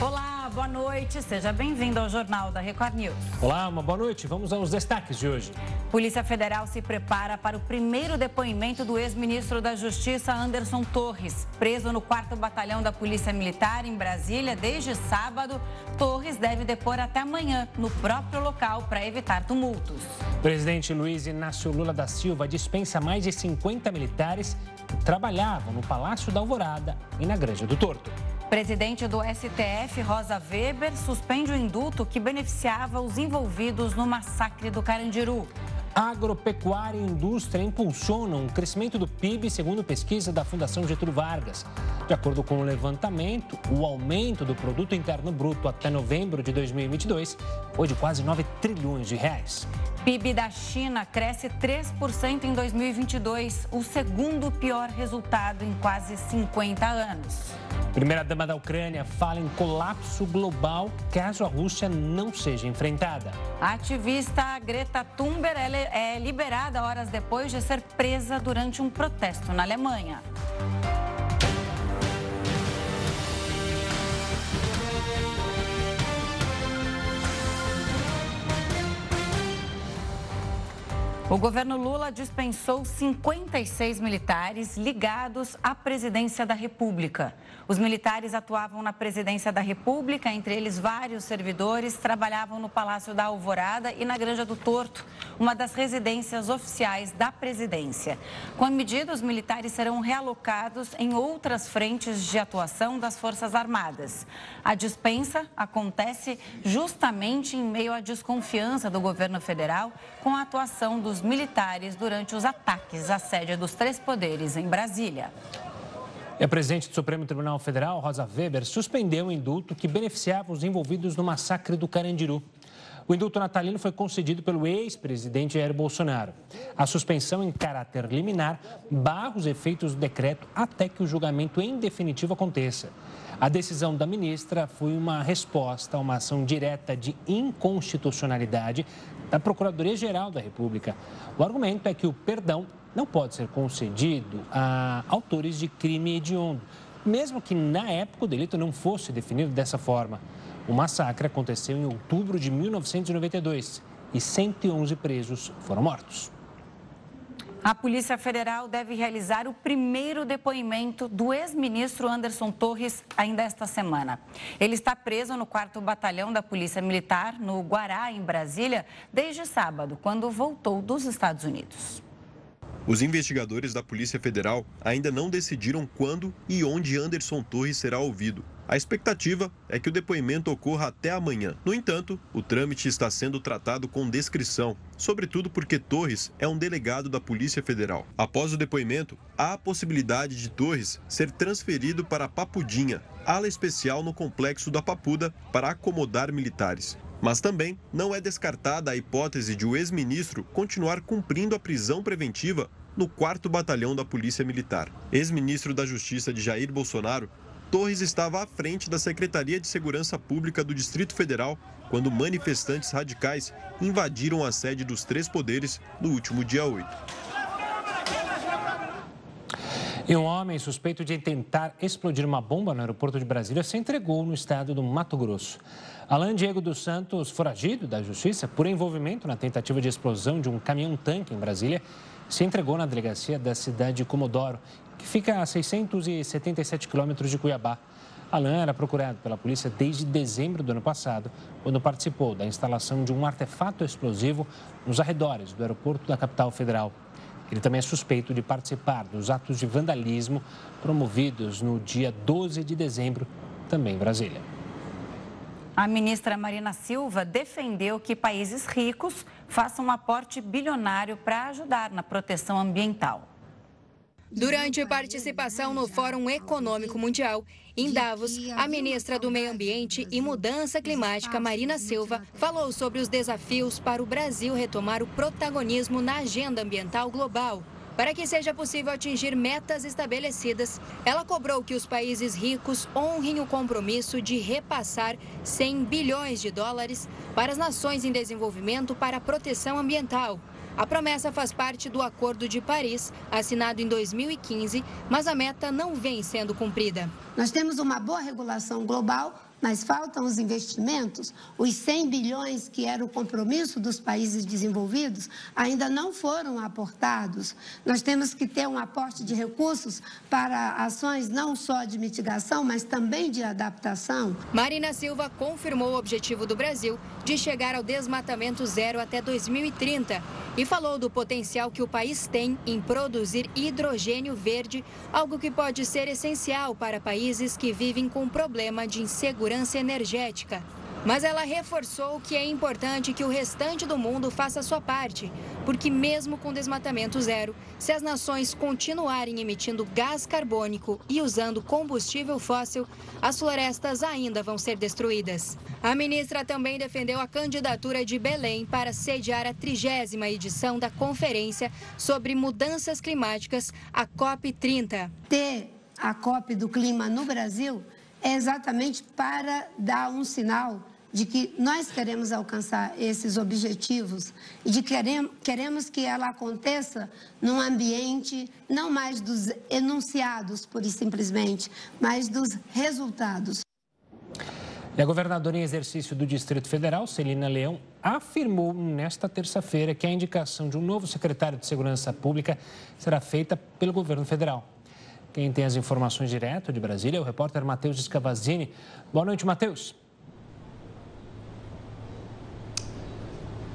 Olá, boa noite. Seja bem-vindo ao Jornal da Record News. Olá, uma boa noite. Vamos aos destaques de hoje. Polícia Federal se prepara para o primeiro depoimento do ex-ministro da Justiça, Anderson Torres. Preso no 4 Batalhão da Polícia Militar em Brasília desde sábado, Torres deve depor até amanhã no próprio local para evitar tumultos. presidente Luiz Inácio Lula da Silva dispensa mais de 50 militares que trabalhavam no Palácio da Alvorada e na Granja do Torto. Presidente do STF, Rosa Weber, suspende o indulto que beneficiava os envolvidos no massacre do Carandiru. Agropecuária e indústria impulsionam o crescimento do PIB, segundo pesquisa da Fundação Getúlio Vargas. De acordo com o levantamento, o aumento do produto interno bruto até novembro de 2022 foi de quase 9 trilhões de reais. PIB da China cresce 3% em 2022, o segundo pior resultado em quase 50 anos. Primeira-dama da Ucrânia fala em colapso global caso a Rússia não seja enfrentada. A ativista Greta Thunberg é liberada horas depois de ser presa durante um protesto na Alemanha. O governo Lula dispensou 56 militares ligados à presidência da República. Os militares atuavam na presidência da República, entre eles vários servidores trabalhavam no Palácio da Alvorada e na Granja do Torto, uma das residências oficiais da presidência. Com a medida, os militares serão realocados em outras frentes de atuação das Forças Armadas. A dispensa acontece justamente em meio à desconfiança do governo federal com a atuação dos militares durante os ataques à sede dos três poderes em Brasília. E a presidente do Supremo Tribunal Federal, Rosa Weber, suspendeu o indulto que beneficiava os envolvidos no massacre do Carandiru. O indulto natalino foi concedido pelo ex-presidente Jair Bolsonaro. A suspensão em caráter liminar barra os efeitos do decreto até que o julgamento em definitivo aconteça. A decisão da ministra foi uma resposta a uma ação direta de inconstitucionalidade da Procuradoria-Geral da República. O argumento é que o perdão não pode ser concedido a autores de crime hediondo, mesmo que na época o delito não fosse definido dessa forma. O massacre aconteceu em outubro de 1992 e 111 presos foram mortos. A Polícia Federal deve realizar o primeiro depoimento do ex-ministro Anderson Torres ainda esta semana. Ele está preso no 4 Batalhão da Polícia Militar, no Guará, em Brasília, desde sábado, quando voltou dos Estados Unidos. Os investigadores da Polícia Federal ainda não decidiram quando e onde Anderson Torres será ouvido. A expectativa é que o depoimento ocorra até amanhã. No entanto, o trâmite está sendo tratado com descrição, sobretudo porque Torres é um delegado da Polícia Federal. Após o depoimento, há a possibilidade de Torres ser transferido para a Papudinha, ala especial no complexo da Papuda, para acomodar militares. Mas também não é descartada a hipótese de o ex-ministro continuar cumprindo a prisão preventiva no 4 Batalhão da Polícia Militar. Ex-ministro da Justiça de Jair Bolsonaro Torres estava à frente da Secretaria de Segurança Pública do Distrito Federal quando manifestantes radicais invadiram a sede dos três poderes no último dia 8. E um homem suspeito de tentar explodir uma bomba no aeroporto de Brasília se entregou no estado do Mato Grosso. Alain Diego dos Santos, foragido da Justiça por envolvimento na tentativa de explosão de um caminhão-tanque em Brasília, se entregou na delegacia da cidade de Comodoro que fica a 677 quilômetros de Cuiabá. Alain era procurado pela polícia desde dezembro do ano passado, quando participou da instalação de um artefato explosivo nos arredores do aeroporto da capital federal. Ele também é suspeito de participar dos atos de vandalismo promovidos no dia 12 de dezembro, também em Brasília. A ministra Marina Silva defendeu que países ricos façam um aporte bilionário para ajudar na proteção ambiental. Durante participação no Fórum Econômico Mundial, em Davos, a ministra do Meio Ambiente e Mudança Climática, Marina Silva, falou sobre os desafios para o Brasil retomar o protagonismo na agenda ambiental global. Para que seja possível atingir metas estabelecidas, ela cobrou que os países ricos honrem o compromisso de repassar 100 bilhões de dólares para as nações em desenvolvimento para a proteção ambiental. A promessa faz parte do Acordo de Paris, assinado em 2015, mas a meta não vem sendo cumprida. Nós temos uma boa regulação global, mas faltam os investimentos. Os 100 bilhões que era o compromisso dos países desenvolvidos ainda não foram aportados. Nós temos que ter um aporte de recursos para ações não só de mitigação, mas também de adaptação. Marina Silva confirmou o objetivo do Brasil de chegar ao desmatamento zero até 2030 e falou do potencial que o país tem em produzir hidrogênio verde, algo que pode ser essencial para países que vivem com problema de insegurança energética. Mas ela reforçou que é importante que o restante do mundo faça sua parte, porque mesmo com desmatamento zero, se as nações continuarem emitindo gás carbônico e usando combustível fóssil, as florestas ainda vão ser destruídas. A ministra também defendeu a candidatura de Belém para sediar a trigésima edição da Conferência sobre Mudanças Climáticas, a COP30. Ter a COP do clima no Brasil é exatamente para dar um sinal de que nós queremos alcançar esses objetivos e de que queremos, queremos que ela aconteça num ambiente não mais dos enunciados, pura e simplesmente, mas dos resultados. E a governadora em exercício do Distrito Federal, Celina Leão, afirmou nesta terça-feira que a indicação de um novo secretário de Segurança Pública será feita pelo governo federal. Quem tem as informações direto de Brasília é o repórter Matheus Scavazini. Boa noite, Matheus.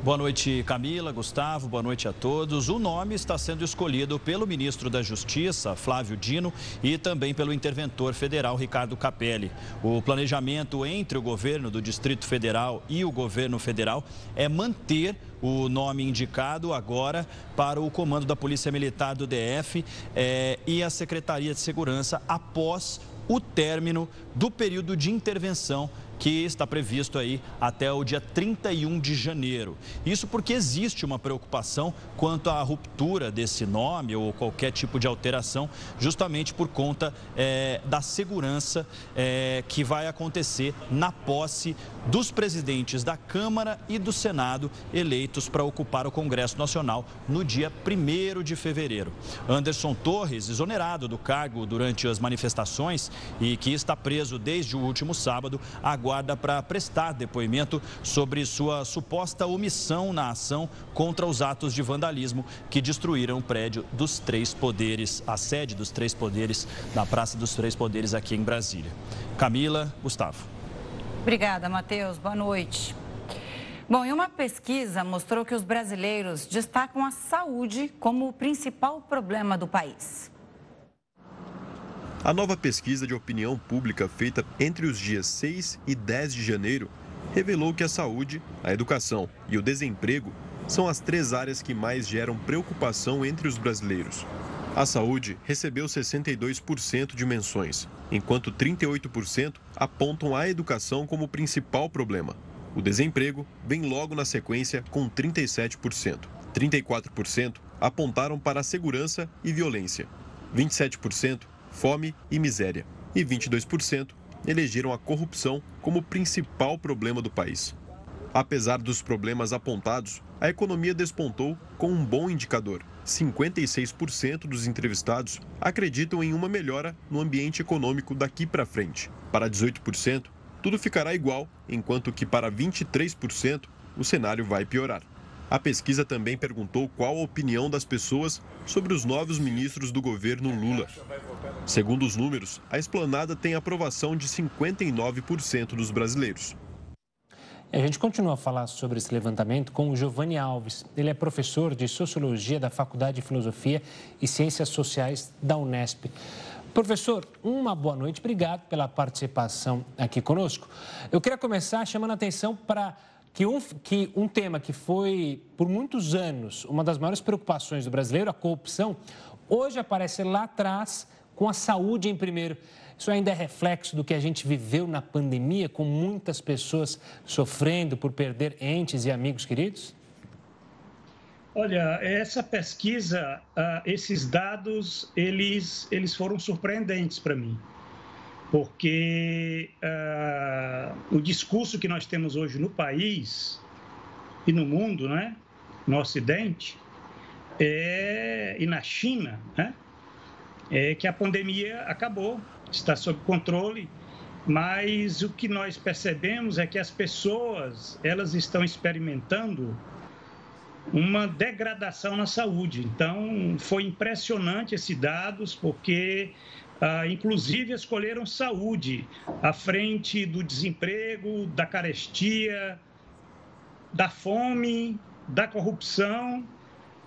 Boa noite, Camila, Gustavo, boa noite a todos. O nome está sendo escolhido pelo ministro da Justiça, Flávio Dino, e também pelo interventor federal, Ricardo Capelli. O planejamento entre o governo do Distrito Federal e o governo federal é manter o nome indicado agora para o comando da Polícia Militar do DF é, e a Secretaria de Segurança após o término do período de intervenção que está previsto aí até o dia 31 de janeiro. Isso porque existe uma preocupação quanto à ruptura desse nome ou qualquer tipo de alteração, justamente por conta é, da segurança é, que vai acontecer na posse dos presidentes da Câmara e do Senado eleitos para ocupar o Congresso Nacional no dia 1 de fevereiro. Anderson Torres, exonerado do cargo durante as manifestações e que está preso desde o último sábado, para prestar depoimento sobre sua suposta omissão na ação contra os atos de vandalismo que destruíram o prédio dos Três Poderes, a sede dos Três Poderes, na Praça dos Três Poderes aqui em Brasília. Camila, Gustavo. Obrigada, Matheus. Boa noite. Bom, e uma pesquisa mostrou que os brasileiros destacam a saúde como o principal problema do país. A nova pesquisa de opinião pública feita entre os dias 6 e 10 de janeiro revelou que a saúde, a educação e o desemprego são as três áreas que mais geram preocupação entre os brasileiros. A saúde recebeu 62% de menções, enquanto 38% apontam a educação como principal problema. O desemprego vem logo na sequência com 37%. 34% apontaram para a segurança e violência. 27% fome e miséria. E 22% elegeram a corrupção como principal problema do país. Apesar dos problemas apontados, a economia despontou com um bom indicador. 56% dos entrevistados acreditam em uma melhora no ambiente econômico daqui para frente. Para 18%, tudo ficará igual, enquanto que para 23% o cenário vai piorar. A pesquisa também perguntou qual a opinião das pessoas sobre os novos ministros do governo Lula. Segundo os números, a esplanada tem aprovação de 59% dos brasileiros. A gente continua a falar sobre esse levantamento com o Giovanni Alves. Ele é professor de Sociologia da Faculdade de Filosofia e Ciências Sociais da Unesp. Professor, uma boa noite. Obrigado pela participação aqui conosco. Eu queria começar chamando a atenção para que um, que um tema que foi, por muitos anos, uma das maiores preocupações do brasileiro, a corrupção, hoje aparece lá atrás com a saúde em primeiro. Isso ainda é reflexo do que a gente viveu na pandemia, com muitas pessoas sofrendo por perder entes e amigos queridos? Olha, essa pesquisa, uh, esses dados, eles, eles foram surpreendentes para mim, porque uh, o discurso que nós temos hoje no país e no mundo, né, no Ocidente, é, e na China, né, é que a pandemia acabou, está sob controle, mas o que nós percebemos é que as pessoas, elas estão experimentando uma degradação na saúde. Então, foi impressionante esses dados, porque, ah, inclusive, escolheram saúde à frente do desemprego, da carestia, da fome, da corrupção.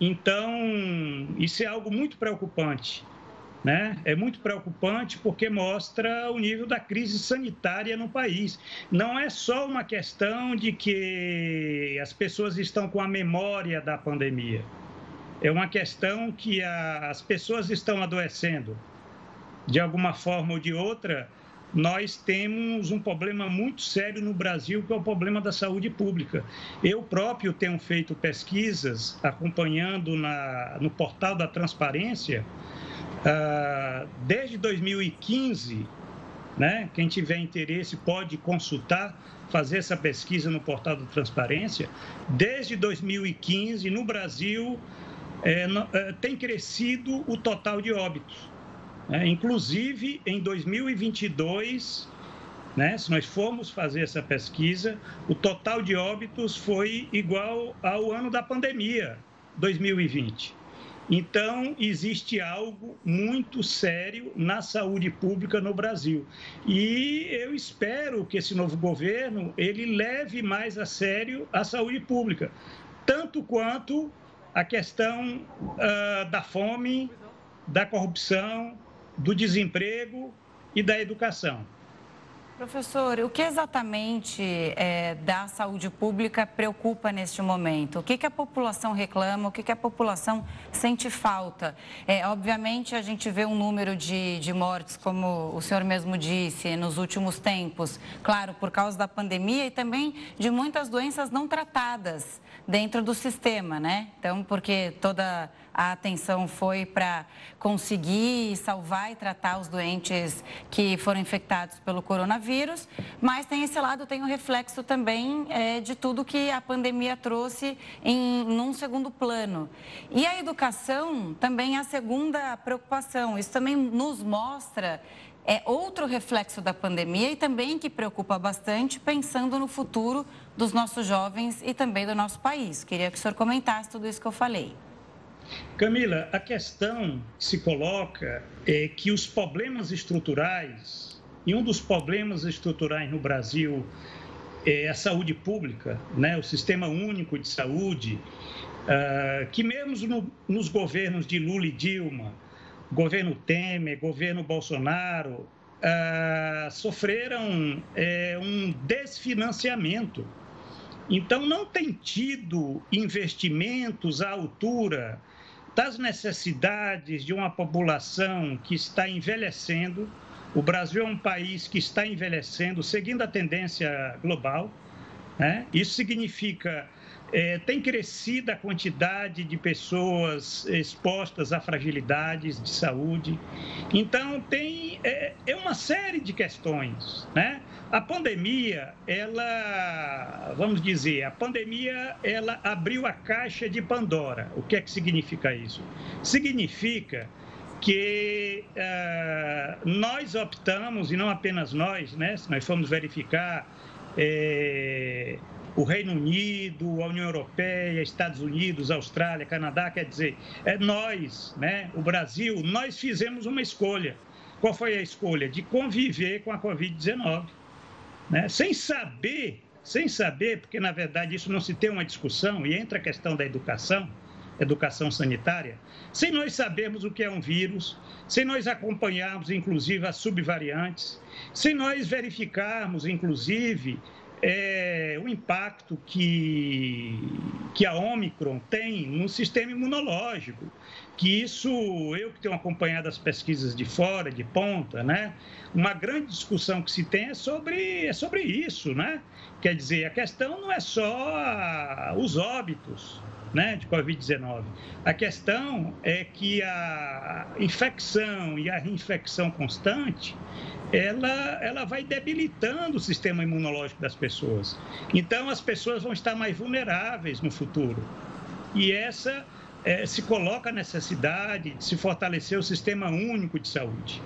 Então, isso é algo muito preocupante. Né? É muito preocupante porque mostra o nível da crise sanitária no país. Não é só uma questão de que as pessoas estão com a memória da pandemia. É uma questão que a, as pessoas estão adoecendo. De alguma forma ou de outra, nós temos um problema muito sério no Brasil, que é o problema da saúde pública. Eu próprio tenho feito pesquisas acompanhando na, no portal da transparência Uh, desde 2015, né, quem tiver interesse pode consultar, fazer essa pesquisa no portal da Transparência. Desde 2015, no Brasil, é, é, tem crescido o total de óbitos. Né? Inclusive, em 2022, né, se nós formos fazer essa pesquisa, o total de óbitos foi igual ao ano da pandemia, 2020. Então, existe algo muito sério na saúde pública no Brasil. E eu espero que esse novo governo ele leve mais a sério a saúde pública, tanto quanto a questão uh, da fome, da corrupção, do desemprego e da educação. Professor, o que exatamente é, da saúde pública preocupa neste momento? O que, que a população reclama? O que, que a população sente falta? É, obviamente, a gente vê um número de, de mortes, como o senhor mesmo disse, nos últimos tempos, claro, por causa da pandemia e também de muitas doenças não tratadas dentro do sistema, né? Então, porque toda a atenção foi para conseguir salvar e tratar os doentes que foram infectados pelo coronavírus, mas tem esse lado, tem o reflexo também é, de tudo que a pandemia trouxe em num segundo plano. E a educação também é a segunda preocupação. Isso também nos mostra é outro reflexo da pandemia e também que preocupa bastante, pensando no futuro dos nossos jovens e também do nosso país. Queria que o senhor comentasse tudo isso que eu falei. Camila, a questão que se coloca é que os problemas estruturais, e um dos problemas estruturais no Brasil é a saúde pública, né? o sistema único de saúde, uh, que mesmo no, nos governos de Lula e Dilma, governo Temer, governo Bolsonaro, uh, sofreram uh, um desfinanciamento. Então, não tem tido investimentos à altura das necessidades de uma população que está envelhecendo. O Brasil é um país que está envelhecendo, seguindo a tendência global. Né? Isso significa é, tem crescido a quantidade de pessoas expostas a fragilidades de saúde. Então, tem é, é uma série de questões. Né? A pandemia, ela, vamos dizer, a pandemia, ela abriu a caixa de Pandora. O que é que significa isso? Significa que uh, nós optamos, e não apenas nós, né? se nós formos verificar, é, o Reino Unido, a União Europeia, Estados Unidos, Austrália, Canadá, quer dizer, é nós, né, o Brasil, nós fizemos uma escolha. Qual foi a escolha? De conviver com a Covid-19. Né? Sem saber, sem saber, porque na verdade isso não se tem uma discussão, e entra a questão da educação, educação sanitária, sem nós sabermos o que é um vírus, sem nós acompanharmos, inclusive, as subvariantes, sem nós verificarmos, inclusive, é, o impacto que, que a Omicron tem no sistema imunológico. Que isso, eu que tenho acompanhado as pesquisas de fora, de ponta, né? Uma grande discussão que se tem é sobre, é sobre isso, né? Quer dizer, a questão não é só os óbitos, né, de Covid-19. A questão é que a infecção e a reinfecção constante ela, ela vai debilitando o sistema imunológico das pessoas. Então, as pessoas vão estar mais vulneráveis no futuro. E essa é, se coloca a necessidade de se fortalecer o sistema único de saúde.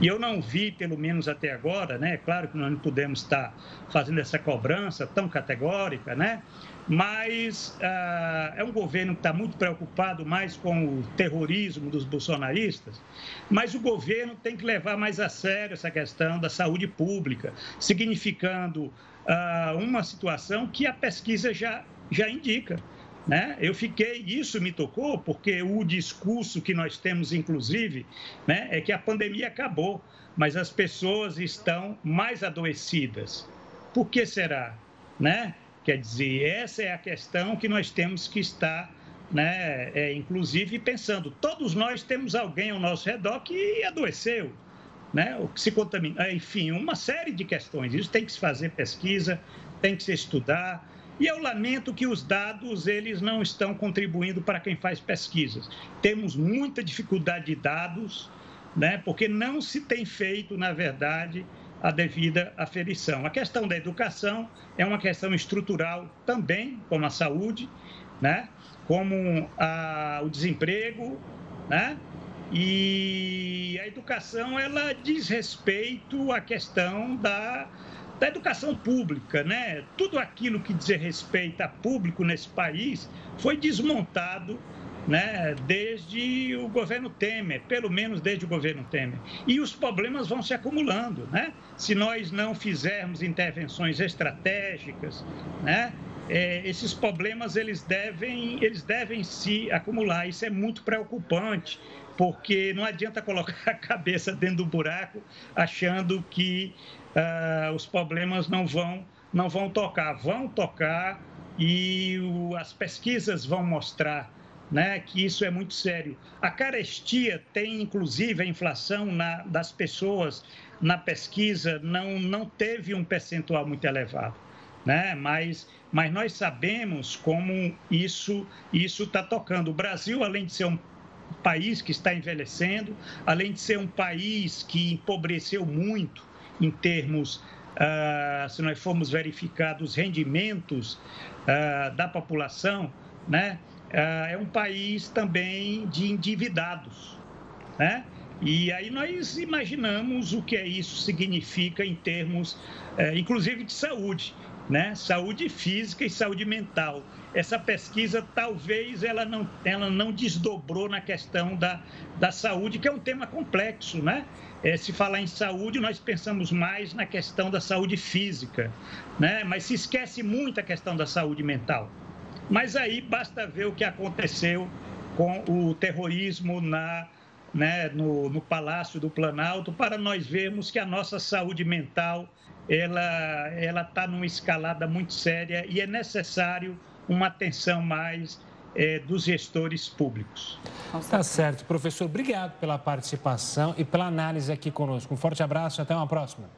E eu não vi, pelo menos até agora, né? Claro que nós não podemos estar fazendo essa cobrança tão categórica, né? Mas ah, é um governo que está muito preocupado mais com o terrorismo dos bolsonaristas, mas o governo tem que levar mais a sério essa questão da saúde pública, significando ah, uma situação que a pesquisa já, já indica. Né? Eu fiquei, isso me tocou, porque o discurso que nós temos, inclusive, né, é que a pandemia acabou, mas as pessoas estão mais adoecidas. Por que será? Né? Quer dizer, essa é a questão que nós temos que estar, né, é, inclusive, pensando. Todos nós temos alguém ao nosso redor que adoeceu, né, ou que se contamina. Enfim, uma série de questões. Isso tem que se fazer pesquisa, tem que se estudar. E eu lamento que os dados eles não estão contribuindo para quem faz pesquisas. Temos muita dificuldade de dados, né, porque não se tem feito, na verdade, a devida aferição. A questão da educação é uma questão estrutural também, como a saúde, né? como a, o desemprego, né? E a educação ela diz respeito à questão da, da educação pública, né? Tudo aquilo que diz respeito a público nesse país foi desmontado né, desde o governo Temer, pelo menos desde o governo Temer. E os problemas vão se acumulando, né? Se nós não fizermos intervenções estratégicas, né, é, esses problemas eles devem, eles devem se acumular. Isso é muito preocupante, porque não adianta colocar a cabeça dentro do buraco achando que uh, os problemas não vão, não vão tocar. Vão tocar e o, as pesquisas vão mostrar né, que isso é muito sério. A carestia tem, inclusive, a inflação na, das pessoas na pesquisa não, não teve um percentual muito elevado, né? mas, mas nós sabemos como isso está tocando. O Brasil, além de ser um país que está envelhecendo, além de ser um país que empobreceu muito em termos, uh, se nós formos verificar, dos rendimentos uh, da população, né? Ah, é um país também de endividados, né? E aí nós imaginamos o que é isso significa em termos, é, inclusive de saúde, né? Saúde física e saúde mental. Essa pesquisa talvez ela não, ela não desdobrou na questão da, da saúde, que é um tema complexo, né? É, se falar em saúde, nós pensamos mais na questão da saúde física, né? Mas se esquece muito a questão da saúde mental. Mas aí basta ver o que aconteceu com o terrorismo na, né, no, no Palácio do Planalto para nós vermos que a nossa saúde mental ela está numa escalada muito séria e é necessário uma atenção mais é, dos gestores públicos. Tá certo, professor. Obrigado pela participação e pela análise aqui conosco. Um forte abraço e até uma próxima.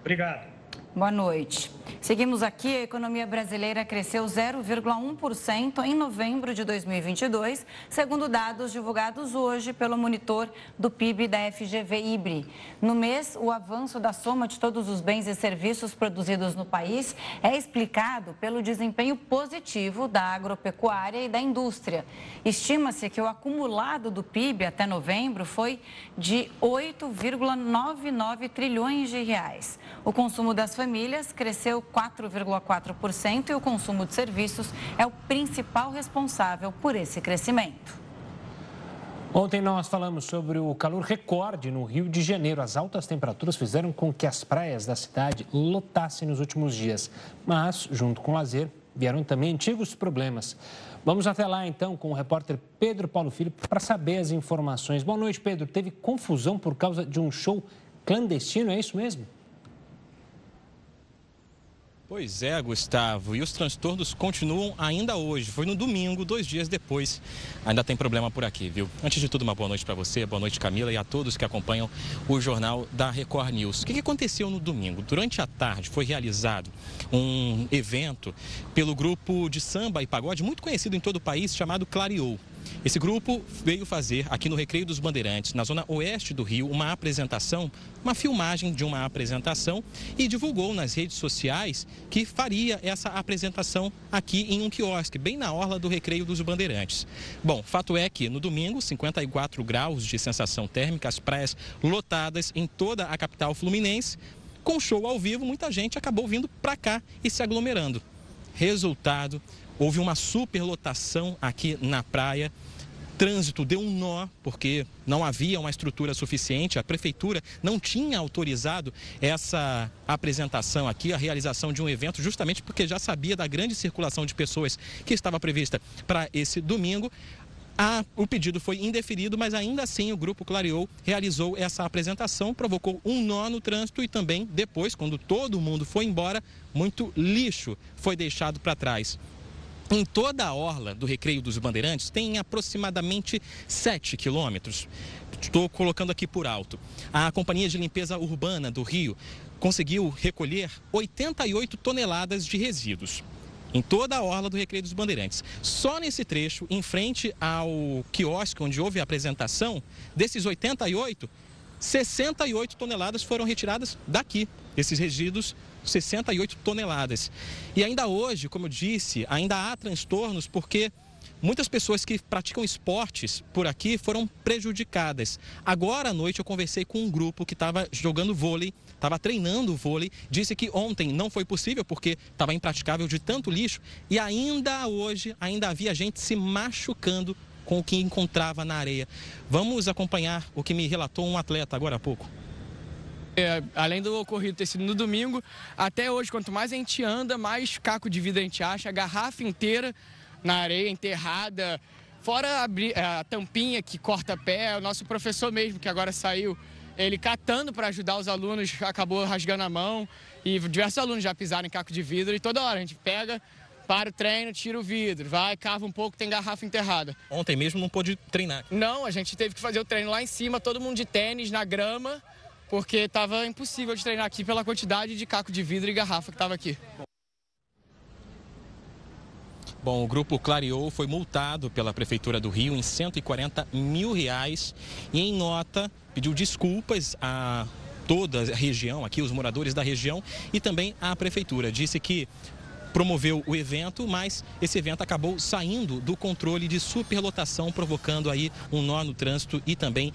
Obrigado. Boa noite. Seguimos aqui. A economia brasileira cresceu 0,1% em novembro de 2022, segundo dados divulgados hoje pelo monitor do PIB da FGV IBRE. No mês, o avanço da soma de todos os bens e serviços produzidos no país é explicado pelo desempenho positivo da agropecuária e da indústria. Estima-se que o acumulado do PIB até novembro foi de 8,99 trilhões de reais. O consumo das famílias cresceu 4,4% e o consumo de serviços é o principal responsável por esse crescimento. Ontem nós falamos sobre o calor recorde no Rio de Janeiro. As altas temperaturas fizeram com que as praias da cidade lotassem nos últimos dias. Mas, junto com o lazer, vieram também antigos problemas. Vamos até lá então com o repórter Pedro Paulo Filho para saber as informações. Boa noite, Pedro. Teve confusão por causa de um show clandestino, é isso mesmo? Pois é, Gustavo. E os transtornos continuam ainda hoje. Foi no domingo, dois dias depois. Ainda tem problema por aqui, viu? Antes de tudo, uma boa noite para você, boa noite, Camila, e a todos que acompanham o jornal da Record News. O que aconteceu no domingo? Durante a tarde foi realizado um evento pelo grupo de samba e pagode muito conhecido em todo o país chamado Clareou. Esse grupo veio fazer aqui no Recreio dos Bandeirantes, na zona oeste do Rio, uma apresentação, uma filmagem de uma apresentação e divulgou nas redes sociais que faria essa apresentação aqui em um quiosque, bem na orla do Recreio dos Bandeirantes. Bom, fato é que no domingo, 54 graus de sensação térmica, as praias lotadas em toda a capital fluminense. Com show ao vivo, muita gente acabou vindo para cá e se aglomerando. Resultado, houve uma superlotação aqui na praia. Trânsito deu um nó, porque não havia uma estrutura suficiente. A prefeitura não tinha autorizado essa apresentação aqui, a realização de um evento, justamente porque já sabia da grande circulação de pessoas que estava prevista para esse domingo. A, o pedido foi indeferido, mas ainda assim o Grupo Clareou realizou essa apresentação, provocou um nó no trânsito e também depois, quando todo mundo foi embora, muito lixo foi deixado para trás. Em toda a orla do Recreio dos Bandeirantes tem aproximadamente 7 quilômetros. Estou colocando aqui por alto. A Companhia de Limpeza Urbana do Rio conseguiu recolher 88 toneladas de resíduos em toda a orla do Recreio dos Bandeirantes. Só nesse trecho, em frente ao quiosque onde houve a apresentação, desses 88, 68 toneladas foram retiradas daqui. Esses resíduos, 68 toneladas. E ainda hoje, como eu disse, ainda há transtornos porque Muitas pessoas que praticam esportes por aqui foram prejudicadas. Agora à noite eu conversei com um grupo que estava jogando vôlei, estava treinando vôlei. Disse que ontem não foi possível porque estava impraticável de tanto lixo e ainda hoje ainda havia gente se machucando com o que encontrava na areia. Vamos acompanhar o que me relatou um atleta agora há pouco. É, além do ocorrido ter sido no domingo, até hoje, quanto mais a gente anda, mais caco de vida a gente acha, a garrafa inteira na areia, enterrada. Fora a, a tampinha que corta pé, o nosso professor mesmo, que agora saiu, ele catando para ajudar os alunos, acabou rasgando a mão. E diversos alunos já pisaram em caco de vidro e toda hora a gente pega, para o treino, tira o vidro, vai, cava um pouco, tem garrafa enterrada. Ontem mesmo não pôde treinar? Não, a gente teve que fazer o treino lá em cima, todo mundo de tênis, na grama, porque estava impossível de treinar aqui pela quantidade de caco de vidro e garrafa que estava aqui. Bom, o grupo Clareou foi multado pela Prefeitura do Rio em 140 mil reais e em nota pediu desculpas a toda a região, aqui os moradores da região e também à Prefeitura. Disse que promoveu o evento, mas esse evento acabou saindo do controle de superlotação, provocando aí um nó no trânsito e também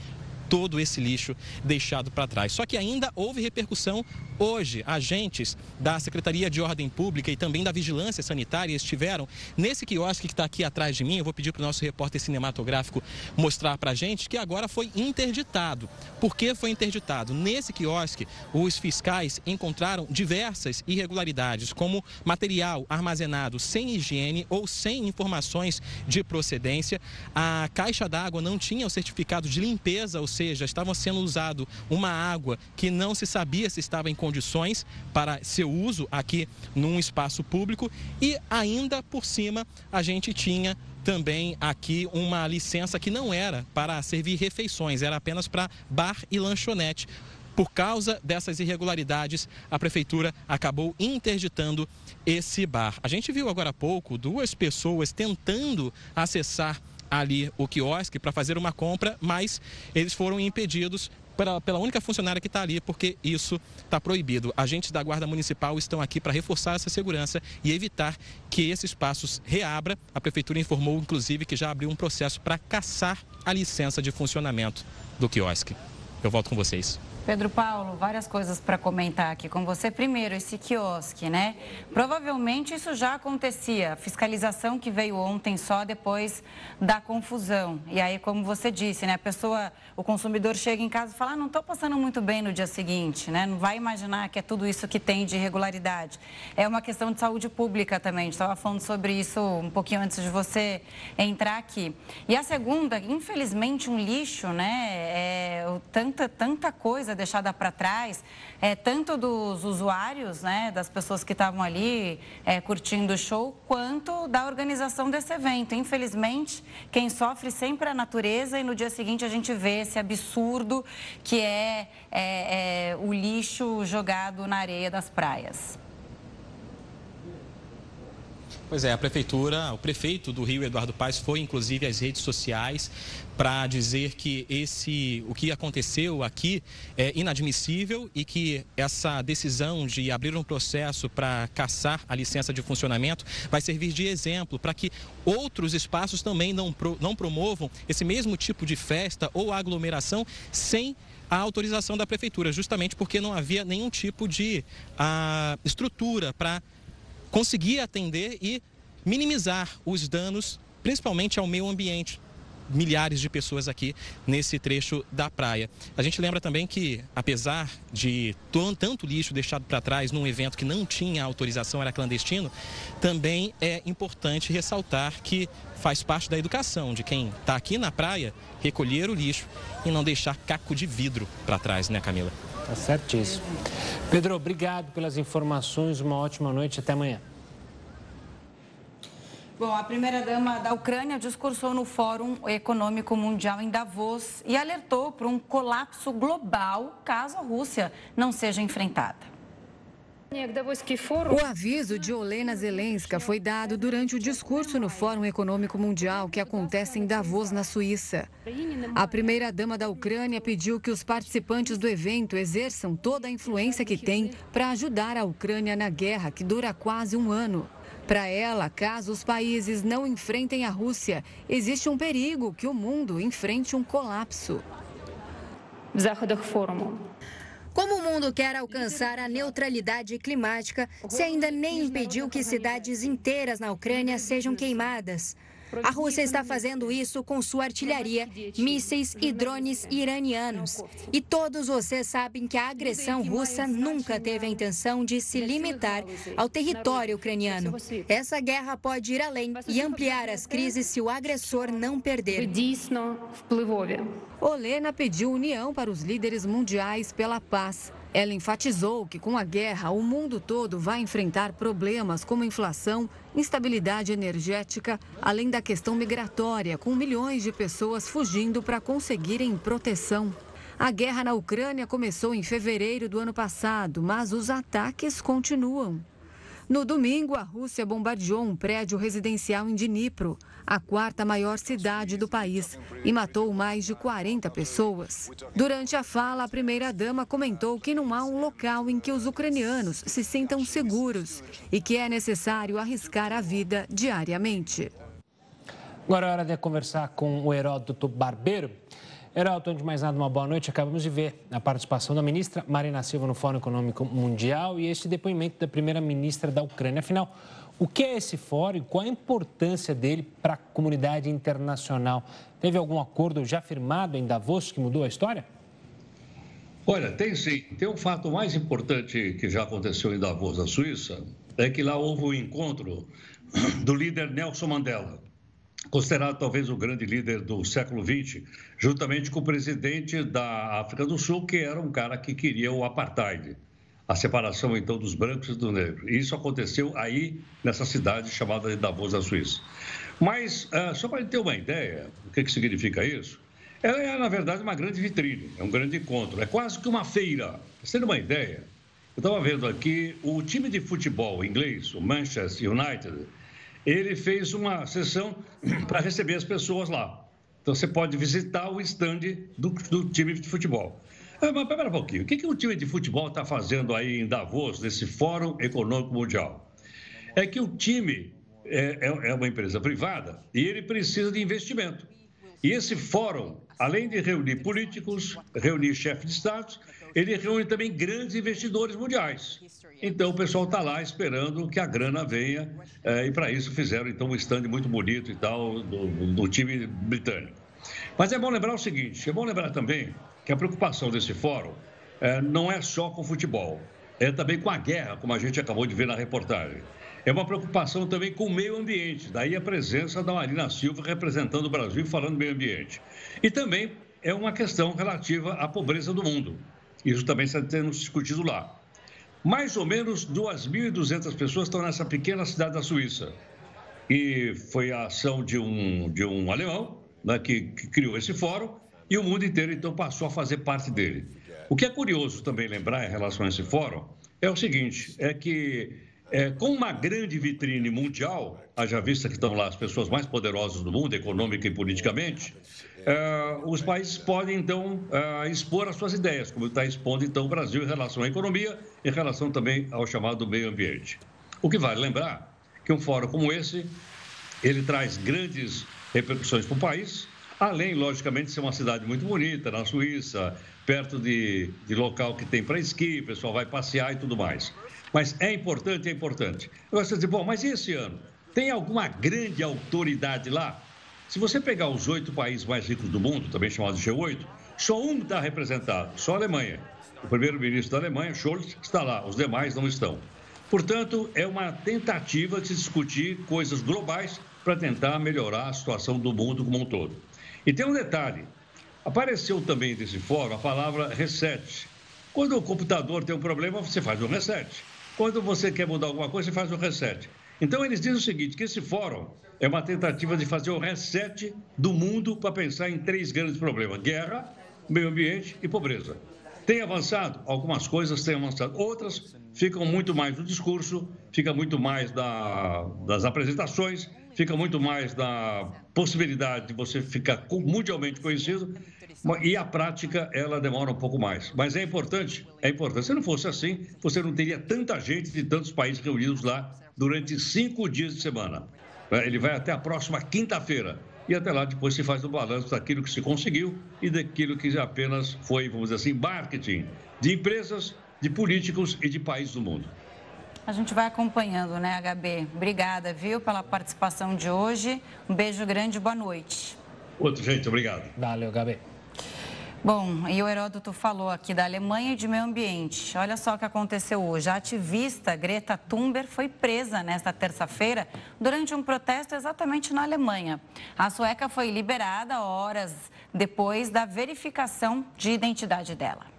todo esse lixo deixado para trás. Só que ainda houve repercussão hoje. Agentes da Secretaria de Ordem Pública e também da Vigilância Sanitária estiveram nesse quiosque que está aqui atrás de mim. Eu vou pedir para o nosso repórter cinematográfico mostrar para a gente que agora foi interditado. Por que foi interditado? Nesse quiosque, os fiscais encontraram diversas irregularidades, como material armazenado sem higiene ou sem informações de procedência. A caixa d'água não tinha o certificado de limpeza, ou seja, estava sendo usado uma água que não se sabia se estava em condições para seu uso aqui num espaço público e ainda por cima a gente tinha também aqui uma licença que não era para servir refeições, era apenas para bar e lanchonete. Por causa dessas irregularidades, a prefeitura acabou interditando esse bar. A gente viu agora há pouco duas pessoas tentando acessar ali o quiosque para fazer uma compra, mas eles foram impedidos pela, pela única funcionária que está ali, porque isso está proibido. Agentes da Guarda Municipal estão aqui para reforçar essa segurança e evitar que esse espaço reabra. A Prefeitura informou, inclusive, que já abriu um processo para caçar a licença de funcionamento do quiosque. Eu volto com vocês. Pedro Paulo, várias coisas para comentar aqui com você. Primeiro, esse quiosque, né? Provavelmente isso já acontecia. A fiscalização que veio ontem só depois da confusão. E aí, como você disse, né? A pessoa, o consumidor chega em casa e fala: ah, não estou passando muito bem no dia seguinte, né? Não vai imaginar que é tudo isso que tem de irregularidade. É uma questão de saúde pública também. Estava falando sobre isso um pouquinho antes de você entrar aqui. E a segunda, infelizmente, um lixo, né? É, tanta, tanta coisa deixada para trás, é, tanto dos usuários, né, das pessoas que estavam ali é, curtindo o show, quanto da organização desse evento. Infelizmente, quem sofre sempre é a natureza e no dia seguinte a gente vê esse absurdo que é, é, é o lixo jogado na areia das praias. Pois é, a prefeitura, o prefeito do Rio, Eduardo Paes, foi inclusive às redes sociais para dizer que esse, o que aconteceu aqui é inadmissível e que essa decisão de abrir um processo para caçar a licença de funcionamento vai servir de exemplo para que outros espaços também não, não promovam esse mesmo tipo de festa ou aglomeração sem a autorização da prefeitura, justamente porque não havia nenhum tipo de a, ah, estrutura para conseguir atender e minimizar os danos, principalmente ao meio ambiente. Milhares de pessoas aqui nesse trecho da praia. A gente lembra também que, apesar de tanto lixo deixado para trás num evento que não tinha autorização, era clandestino, também é importante ressaltar que faz parte da educação de quem está aqui na praia recolher o lixo e não deixar caco de vidro para trás, né, Camila? Tá certíssimo. Pedro, obrigado pelas informações. Uma ótima noite. Até amanhã. Bom, a primeira-dama da Ucrânia discursou no Fórum Econômico Mundial em Davos e alertou para um colapso global caso a Rússia não seja enfrentada. O aviso de Olena Zelenska foi dado durante o discurso no Fórum Econômico Mundial que acontece em Davos, na Suíça. A primeira-dama da Ucrânia pediu que os participantes do evento exerçam toda a influência que têm para ajudar a Ucrânia na guerra que dura quase um ano. Para ela, caso os países não enfrentem a Rússia, existe um perigo que o mundo enfrente um colapso. Como o mundo quer alcançar a neutralidade climática se ainda nem impediu que cidades inteiras na Ucrânia sejam queimadas? A Rússia está fazendo isso com sua artilharia, mísseis e drones iranianos. E todos vocês sabem que a agressão russa nunca teve a intenção de se limitar ao território ucraniano. Essa guerra pode ir além e ampliar as crises se o agressor não perder. Olena pediu união para os líderes mundiais pela paz. Ela enfatizou que com a guerra o mundo todo vai enfrentar problemas como inflação, instabilidade energética, além da questão migratória, com milhões de pessoas fugindo para conseguirem proteção. A guerra na Ucrânia começou em fevereiro do ano passado, mas os ataques continuam. No domingo, a Rússia bombardeou um prédio residencial em Dnipro, a quarta maior cidade do país, e matou mais de 40 pessoas. Durante a fala, a primeira-dama comentou que não há um local em que os ucranianos se sintam seguros e que é necessário arriscar a vida diariamente. Agora é hora de conversar com o Heródoto Barbeiro. Heraldo, antes de mais nada, uma boa noite. Acabamos de ver a participação da ministra Marina Silva no Fórum Econômico Mundial e este depoimento da primeira-ministra da Ucrânia. Afinal, o que é esse fórum e qual a importância dele para a comunidade internacional? Teve algum acordo já firmado em Davos que mudou a história? Olha, tem sim. Tem um fato mais importante que já aconteceu em Davos, na Suíça, é que lá houve o um encontro do líder Nelson Mandela considerado talvez o grande líder do século XX, juntamente com o presidente da África do Sul, que era um cara que queria o apartheid, a separação então dos brancos e dos negros. Isso aconteceu aí nessa cidade chamada de Davos, na Suíça. Mas, uh, só para ter uma ideia do que, que significa isso, ela é, na verdade, uma grande vitrine, é um grande encontro, é quase que uma feira. Você ter uma ideia, eu estava vendo aqui o time de futebol inglês, o Manchester United, ele fez uma sessão para receber as pessoas lá. Então você pode visitar o stand do, do time de futebol. Ah, mas pera um pouquinho, o que, que o time de futebol está fazendo aí em Davos, nesse Fórum Econômico Mundial? É que o time é, é, é uma empresa privada e ele precisa de investimento. E esse fórum, além de reunir políticos, reunir chefes de Estado, ele reúne também grandes investidores mundiais. Então o pessoal está lá esperando que a grana venha é, e para isso fizeram então um stand muito bonito e tal do, do, time britânico. Mas é bom lembrar o seguinte, é bom lembrar também que a preocupação desse fórum é, não é só com o futebol, é também com a guerra, como a gente acabou de ver na reportagem. É uma preocupação também com o meio ambiente, daí a presença da Marina Silva representando o Brasil e falando meio ambiente. E também é uma questão relativa à pobreza do mundo. Isso também está sendo discutido lá. Mais ou menos 2.200 pessoas estão nessa pequena cidade da Suíça. E foi a ação de um, de um alemão né, que, que criou esse fórum e o mundo inteiro então passou a fazer parte dele. O que é curioso também lembrar em relação a esse fórum é o seguinte: é que é, com uma grande vitrine mundial, haja vista que estão lá as pessoas mais poderosas do mundo, econômica e politicamente, é, os países podem, então, é, expor as suas ideias, como está expondo, então, o Brasil em relação à economia, em relação também ao chamado meio ambiente. O que vale lembrar que um fórum como esse, ele traz grandes repercussões para o país, além, logicamente, de ser uma cidade muito bonita, na Suíça, perto de, de local que tem para esqui, o pessoal vai passear e tudo mais. Mas é importante, é importante. Agora você diz, bom, mas esse ano? Tem alguma grande autoridade lá? Se você pegar os oito países mais ricos do mundo, também chamados G8, só um está representado, só a Alemanha. O primeiro-ministro da Alemanha, Scholz, está lá, os demais não estão. Portanto, é uma tentativa de se discutir coisas globais para tentar melhorar a situação do mundo como um todo. E tem um detalhe: apareceu também nesse fórum a palavra reset. Quando o computador tem um problema, você faz um reset. Quando você quer mudar alguma coisa, você faz um reset. Então, eles dizem o seguinte: que esse fórum é uma tentativa de fazer o reset do mundo para pensar em três grandes problemas: guerra, meio ambiente e pobreza. Tem avançado? Algumas coisas têm avançado, outras ficam muito mais no discurso, fica muito mais da, das apresentações, fica muito mais da possibilidade de você ficar mundialmente conhecido e a prática ela demora um pouco mais. Mas é importante, é importante. Se não fosse assim, você não teria tanta gente de tantos países reunidos lá durante cinco dias de semana. É, ele vai até a próxima quinta-feira. E até lá depois se faz o balanço daquilo que se conseguiu e daquilo que apenas foi, vamos dizer assim, marketing de empresas, de políticos e de países do mundo. A gente vai acompanhando, né, HB? Obrigada, viu, pela participação de hoje. Um beijo grande, boa noite. Outro, gente, obrigado. Valeu, HB. Bom, e o Heródoto falou aqui da Alemanha e de meio ambiente. Olha só o que aconteceu hoje. A ativista Greta Thunberg foi presa nesta terça-feira durante um protesto exatamente na Alemanha. A sueca foi liberada horas depois da verificação de identidade dela.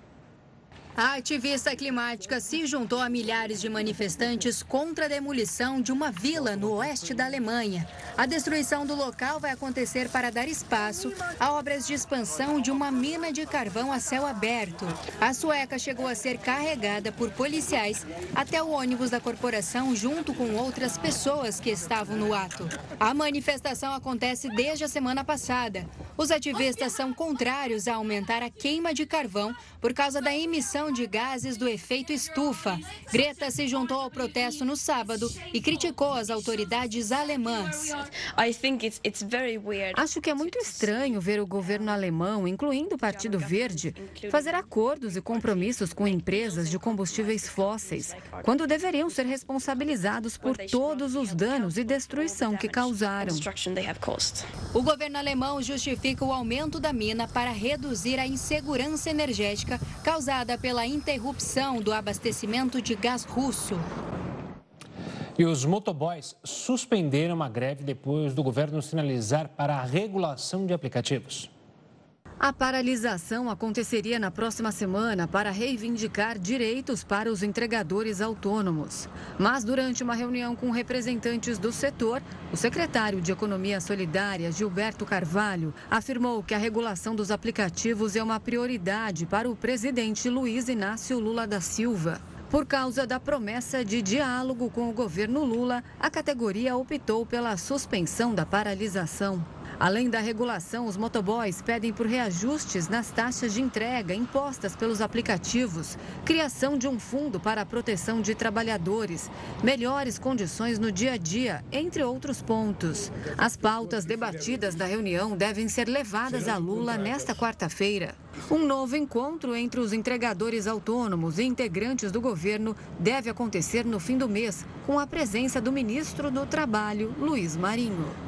A ativista climática se juntou a milhares de manifestantes contra a demolição de uma vila no oeste da Alemanha. A destruição do local vai acontecer para dar espaço a obras de expansão de uma mina de carvão a céu aberto. A sueca chegou a ser carregada por policiais até o ônibus da corporação junto com outras pessoas que estavam no ato. A manifestação acontece desde a semana passada. Os ativistas são contrários a aumentar a queima de carvão por causa da emissão de gases do efeito estufa. Greta se juntou ao protesto no sábado e criticou as autoridades alemãs. Acho que é muito estranho ver o governo alemão, incluindo o Partido Verde, fazer acordos e compromissos com empresas de combustíveis fósseis, quando deveriam ser responsabilizados por todos os danos e destruição que causaram. O governo alemão justifica o aumento da mina para reduzir a insegurança energética causada pela interrupção do abastecimento de gás russo. E os motoboys suspenderam uma greve depois do governo sinalizar para a regulação de aplicativos. A paralisação aconteceria na próxima semana para reivindicar direitos para os entregadores autônomos. Mas, durante uma reunião com representantes do setor, o secretário de Economia Solidária, Gilberto Carvalho, afirmou que a regulação dos aplicativos é uma prioridade para o presidente Luiz Inácio Lula da Silva. Por causa da promessa de diálogo com o governo Lula, a categoria optou pela suspensão da paralisação. Além da regulação, os motoboys pedem por reajustes nas taxas de entrega impostas pelos aplicativos, criação de um fundo para a proteção de trabalhadores, melhores condições no dia a dia, entre outros pontos. As pautas debatidas na reunião devem ser levadas a Lula nesta quarta-feira. Um novo encontro entre os entregadores autônomos e integrantes do governo deve acontecer no fim do mês, com a presença do ministro do Trabalho, Luiz Marinho.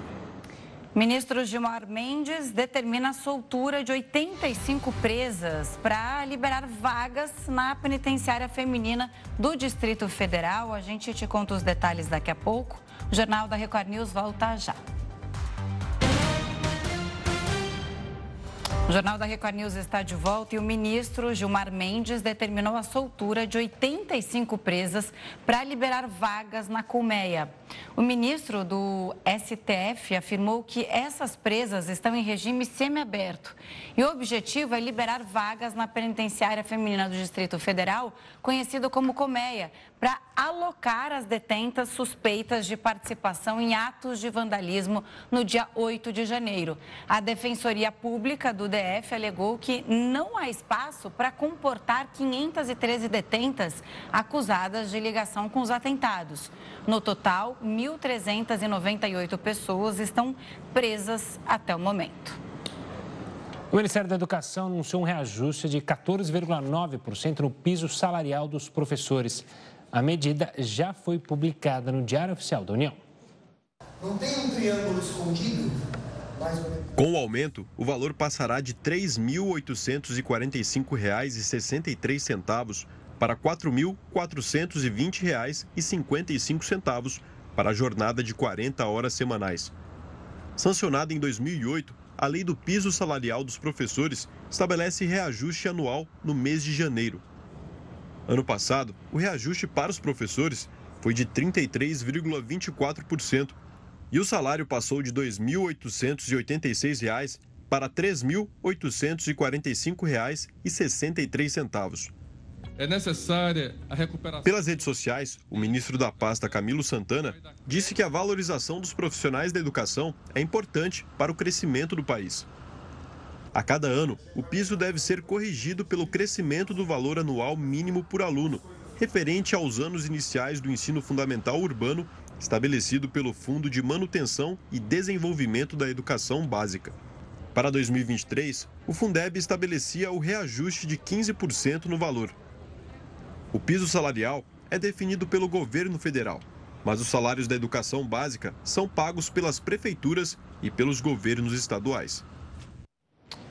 Ministro Gilmar Mendes determina a soltura de 85 presas para liberar vagas na penitenciária feminina do Distrito Federal. A gente te conta os detalhes daqui a pouco. O Jornal da Record News volta já. O Jornal da Record News está de volta e o ministro Gilmar Mendes determinou a soltura de 85 presas para liberar vagas na colmeia. O ministro do STF afirmou que essas presas estão em regime semiaberto e o objetivo é liberar vagas na penitenciária feminina do Distrito Federal, conhecida como colmeia, para alocar as detentas suspeitas de participação em atos de vandalismo no dia 8 de janeiro. A Defensoria Pública do DF alegou que não há espaço para comportar 513 detentas acusadas de ligação com os atentados. No total, 1.398 pessoas estão presas até o momento. O Ministério da Educação anunciou um reajuste de 14,9% no piso salarial dos professores. A medida já foi publicada no Diário Oficial da União. Não tem um triângulo escondido? Com o aumento, o valor passará de R$ 3.845,63 para R$ 4.420,55 para a jornada de 40 horas semanais. Sancionada em 2008, a Lei do Piso Salarial dos Professores estabelece reajuste anual no mês de janeiro. Ano passado, o reajuste para os professores foi de 33,24% e o salário passou de R$ 2.886 para R$ 3.845,63. É necessária a recuperação. Pelas redes sociais, o ministro da pasta Camilo Santana disse que a valorização dos profissionais da educação é importante para o crescimento do país. A cada ano, o piso deve ser corrigido pelo crescimento do valor anual mínimo por aluno, referente aos anos iniciais do ensino fundamental urbano, estabelecido pelo Fundo de Manutenção e Desenvolvimento da Educação Básica. Para 2023, o Fundeb estabelecia o reajuste de 15% no valor. O piso salarial é definido pelo governo federal, mas os salários da educação básica são pagos pelas prefeituras e pelos governos estaduais.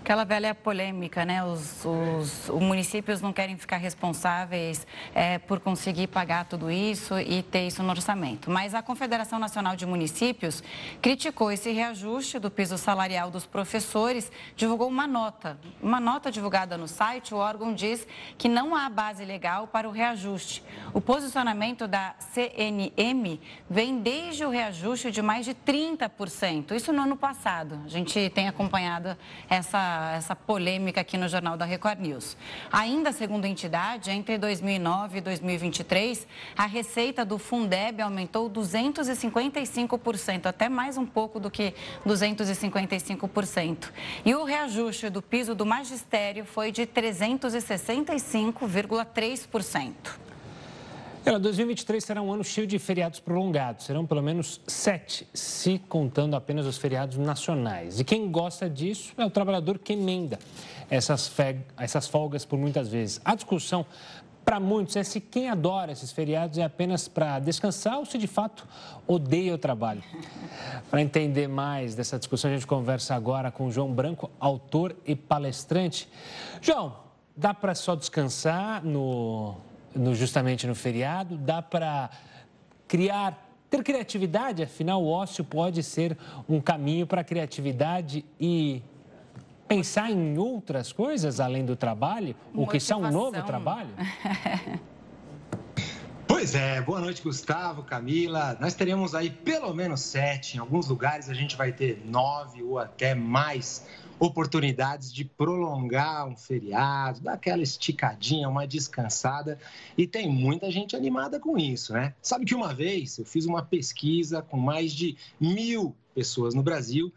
Aquela velha polêmica, né? Os, os, os municípios não querem ficar responsáveis é, por conseguir pagar tudo isso e ter isso no orçamento. Mas a Confederação Nacional de Municípios criticou esse reajuste do piso salarial dos professores, divulgou uma nota. Uma nota divulgada no site, o órgão diz que não há base legal para o reajuste. O posicionamento da CNM vem desde o reajuste de mais de 30%. Isso no ano passado. A gente tem acompanhado essa essa, polêmica aqui no Jornal da Record News. Ainda segundo a entidade, entre 2009 e 2023, a receita do Fundeb aumentou 255%, até mais um pouco do que 255%. E o reajuste do piso do magistério foi de 365,3%. Ela, 2023 será um ano cheio de feriados prolongados. Serão pelo menos sete, se contando apenas os feriados nacionais. E quem gosta disso é o trabalhador que emenda essas, essas folgas por muitas vezes. A discussão para muitos é se quem adora esses feriados é apenas para descansar ou se de fato odeia o trabalho. Para entender mais dessa discussão, a gente conversa agora com João Branco, autor e palestrante. João, dá para só descansar no no, justamente no feriado, dá para criar, ter criatividade, afinal, o ócio pode ser um caminho para a criatividade e pensar em outras coisas além do trabalho, o que são um novo trabalho? Pois é, boa noite, Gustavo, Camila. Nós teremos aí pelo menos sete, em alguns lugares a gente vai ter nove ou até mais oportunidades de prolongar um feriado, dar aquela esticadinha, uma descansada. E tem muita gente animada com isso, né? Sabe que uma vez eu fiz uma pesquisa com mais de mil pessoas no Brasil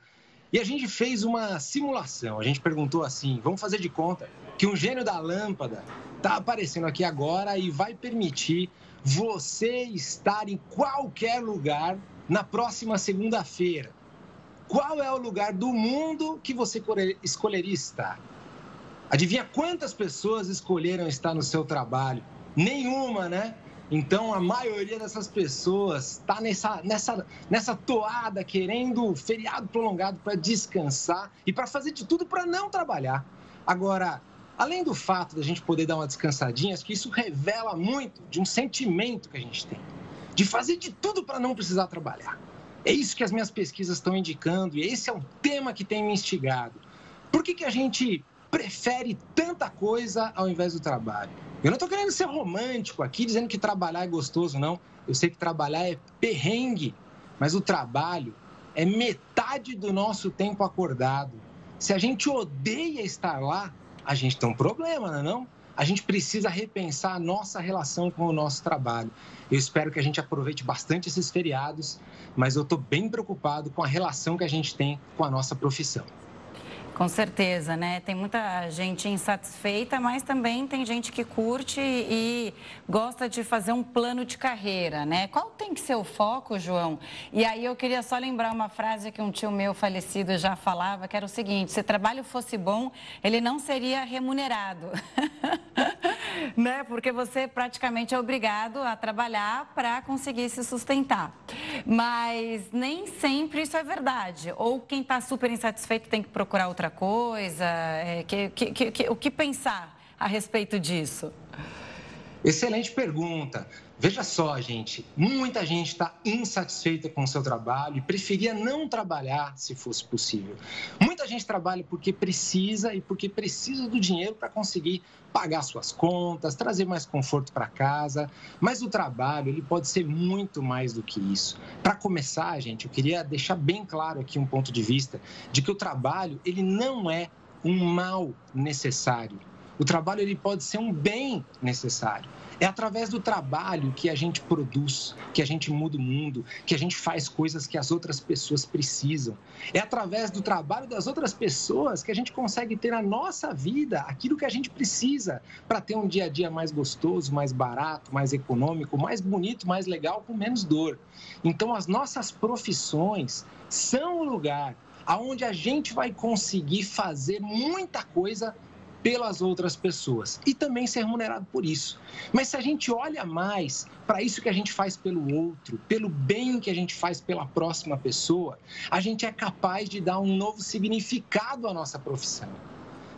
e a gente fez uma simulação. A gente perguntou assim: vamos fazer de conta que um gênio da lâmpada está aparecendo aqui agora e vai permitir você estar em qualquer lugar na próxima segunda-feira. Qual é o lugar do mundo que você escolheria estar? Adivinha quantas pessoas escolheram estar no seu trabalho? Nenhuma, né? Então a maioria dessas pessoas está nessa, nessa, nessa toada querendo feriado prolongado para descansar e para fazer de tudo para não trabalhar. Agora, além do fato da gente poder dar uma descansadinha, acho que isso revela muito de um sentimento que a gente tem, de fazer de tudo para não precisar trabalhar. É isso que as minhas pesquisas estão indicando e esse é um tema que tem me instigado. Por que, que a gente prefere tanta coisa ao invés do trabalho? Eu não estou querendo ser romântico aqui, dizendo que trabalhar é gostoso, não. Eu sei que trabalhar é perrengue, mas o trabalho é metade do nosso tempo acordado. Se a gente odeia estar lá, a gente tem um problema, não é não? A gente precisa repensar a nossa relação com o nosso trabalho. Eu espero que a gente aproveite bastante esses feriados, mas eu estou bem preocupado com a relação que a gente tem com a nossa profissão. Com certeza, né? Tem muita gente insatisfeita, mas também tem gente que curte e gosta de fazer um plano de carreira, né? Qual tem que ser o foco, João? E aí eu queria só lembrar uma frase que um tio meu falecido já falava, que era o seguinte: se trabalho fosse bom, ele não seria remunerado. né? Porque você praticamente é obrigado a trabalhar para conseguir se sustentar. Mas nem sempre isso é verdade. Ou quem está super insatisfeito tem que procurar outra coisa? É, que, que, que, o que pensar a respeito disso? Excelente pergunta. Veja só, gente, muita gente está insatisfeita com o seu trabalho e preferia não trabalhar se fosse possível. Muita gente trabalha porque precisa e porque precisa do dinheiro para conseguir pagar suas contas, trazer mais conforto para casa, mas o trabalho ele pode ser muito mais do que isso. Para começar, gente, eu queria deixar bem claro aqui um ponto de vista de que o trabalho ele não é um mal necessário. O trabalho ele pode ser um bem necessário. É através do trabalho que a gente produz, que a gente muda o mundo, que a gente faz coisas que as outras pessoas precisam. É através do trabalho das outras pessoas que a gente consegue ter na nossa vida aquilo que a gente precisa para ter um dia a dia mais gostoso, mais barato, mais econômico, mais bonito, mais legal, com menos dor. Então, as nossas profissões são o lugar aonde a gente vai conseguir fazer muita coisa pelas outras pessoas e também ser remunerado por isso. Mas se a gente olha mais para isso que a gente faz pelo outro, pelo bem que a gente faz pela próxima pessoa, a gente é capaz de dar um novo significado à nossa profissão.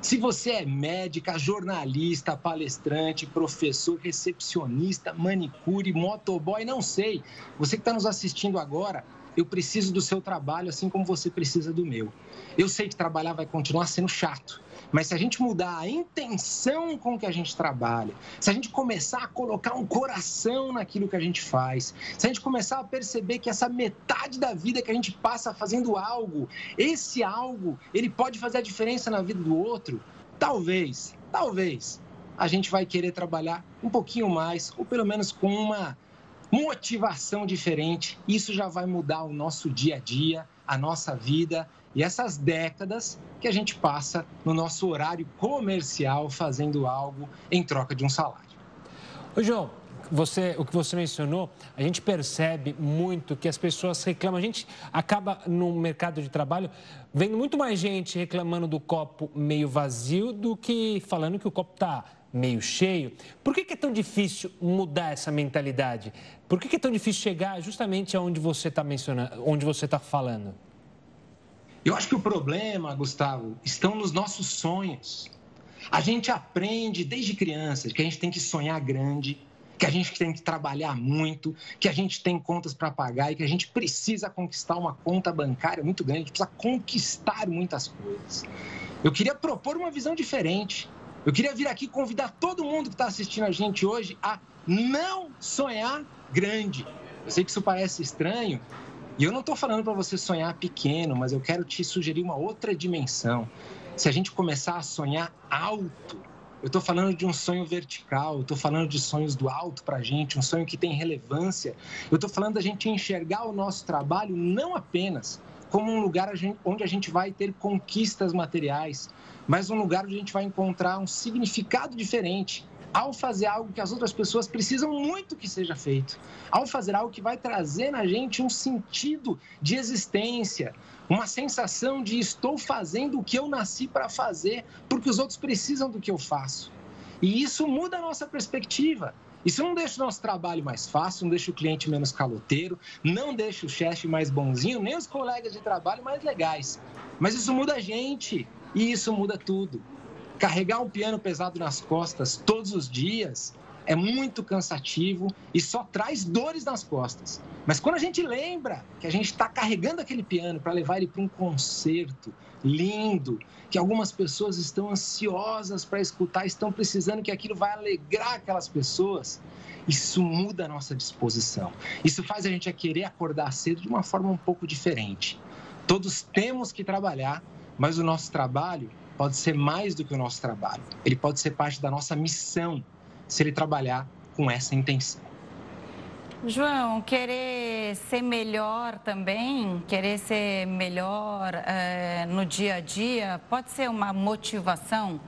Se você é médica, jornalista, palestrante, professor, recepcionista, manicure, motoboy, não sei, você que está nos assistindo agora, eu preciso do seu trabalho assim como você precisa do meu. Eu sei que trabalhar vai continuar sendo chato, mas se a gente mudar a intenção com que a gente trabalha, se a gente começar a colocar um coração naquilo que a gente faz, se a gente começar a perceber que essa metade da vida que a gente passa fazendo algo, esse algo, ele pode fazer a diferença na vida do outro, talvez, talvez a gente vai querer trabalhar um pouquinho mais, ou pelo menos com uma motivação diferente. Isso já vai mudar o nosso dia a dia, a nossa vida e essas décadas que a gente passa no nosso horário comercial fazendo algo em troca de um salário. Ô, João, você, o que você mencionou, a gente percebe muito que as pessoas reclamam. A gente acaba no mercado de trabalho vendo muito mais gente reclamando do copo meio vazio do que falando que o copo está meio cheio. Por que, é tão difícil mudar essa mentalidade? Por que, é tão difícil chegar justamente aonde você está mencionando, onde você está falando? Eu acho que o problema, Gustavo, estão nos nossos sonhos. A gente aprende desde criança que a gente tem que sonhar grande, que a gente tem que trabalhar muito, que a gente tem contas para pagar e que a gente precisa conquistar uma conta bancária muito grande, precisa conquistar muitas coisas. Eu queria propor uma visão diferente. Eu queria vir aqui convidar todo mundo que está assistindo a gente hoje a não sonhar grande. Eu sei que isso parece estranho, e eu não estou falando para você sonhar pequeno, mas eu quero te sugerir uma outra dimensão. Se a gente começar a sonhar alto, eu estou falando de um sonho vertical, eu estou falando de sonhos do alto para a gente, um sonho que tem relevância. Eu estou falando da gente enxergar o nosso trabalho não apenas como um lugar onde a gente vai ter conquistas materiais, mas um lugar onde a gente vai encontrar um significado diferente ao fazer algo que as outras pessoas precisam muito que seja feito, ao fazer algo que vai trazer na gente um sentido de existência, uma sensação de estou fazendo o que eu nasci para fazer, porque os outros precisam do que eu faço. E isso muda a nossa perspectiva. Isso não deixa o nosso trabalho mais fácil, não deixa o cliente menos caloteiro, não deixa o chefe mais bonzinho, nem os colegas de trabalho mais legais. Mas isso muda a gente e isso muda tudo. Carregar um piano pesado nas costas todos os dias é muito cansativo e só traz dores nas costas. Mas quando a gente lembra que a gente está carregando aquele piano para levar ele para um concerto lindo, que algumas pessoas estão ansiosas para escutar, estão precisando que aquilo vai alegrar aquelas pessoas, isso muda a nossa disposição. Isso faz a gente a querer acordar cedo de uma forma um pouco diferente. Todos temos que trabalhar, mas o nosso trabalho pode ser mais do que o nosso trabalho. Ele pode ser parte da nossa missão se ele trabalhar com essa intenção. João, querer ser melhor também, querer ser melhor é, no dia a dia, pode ser uma motivação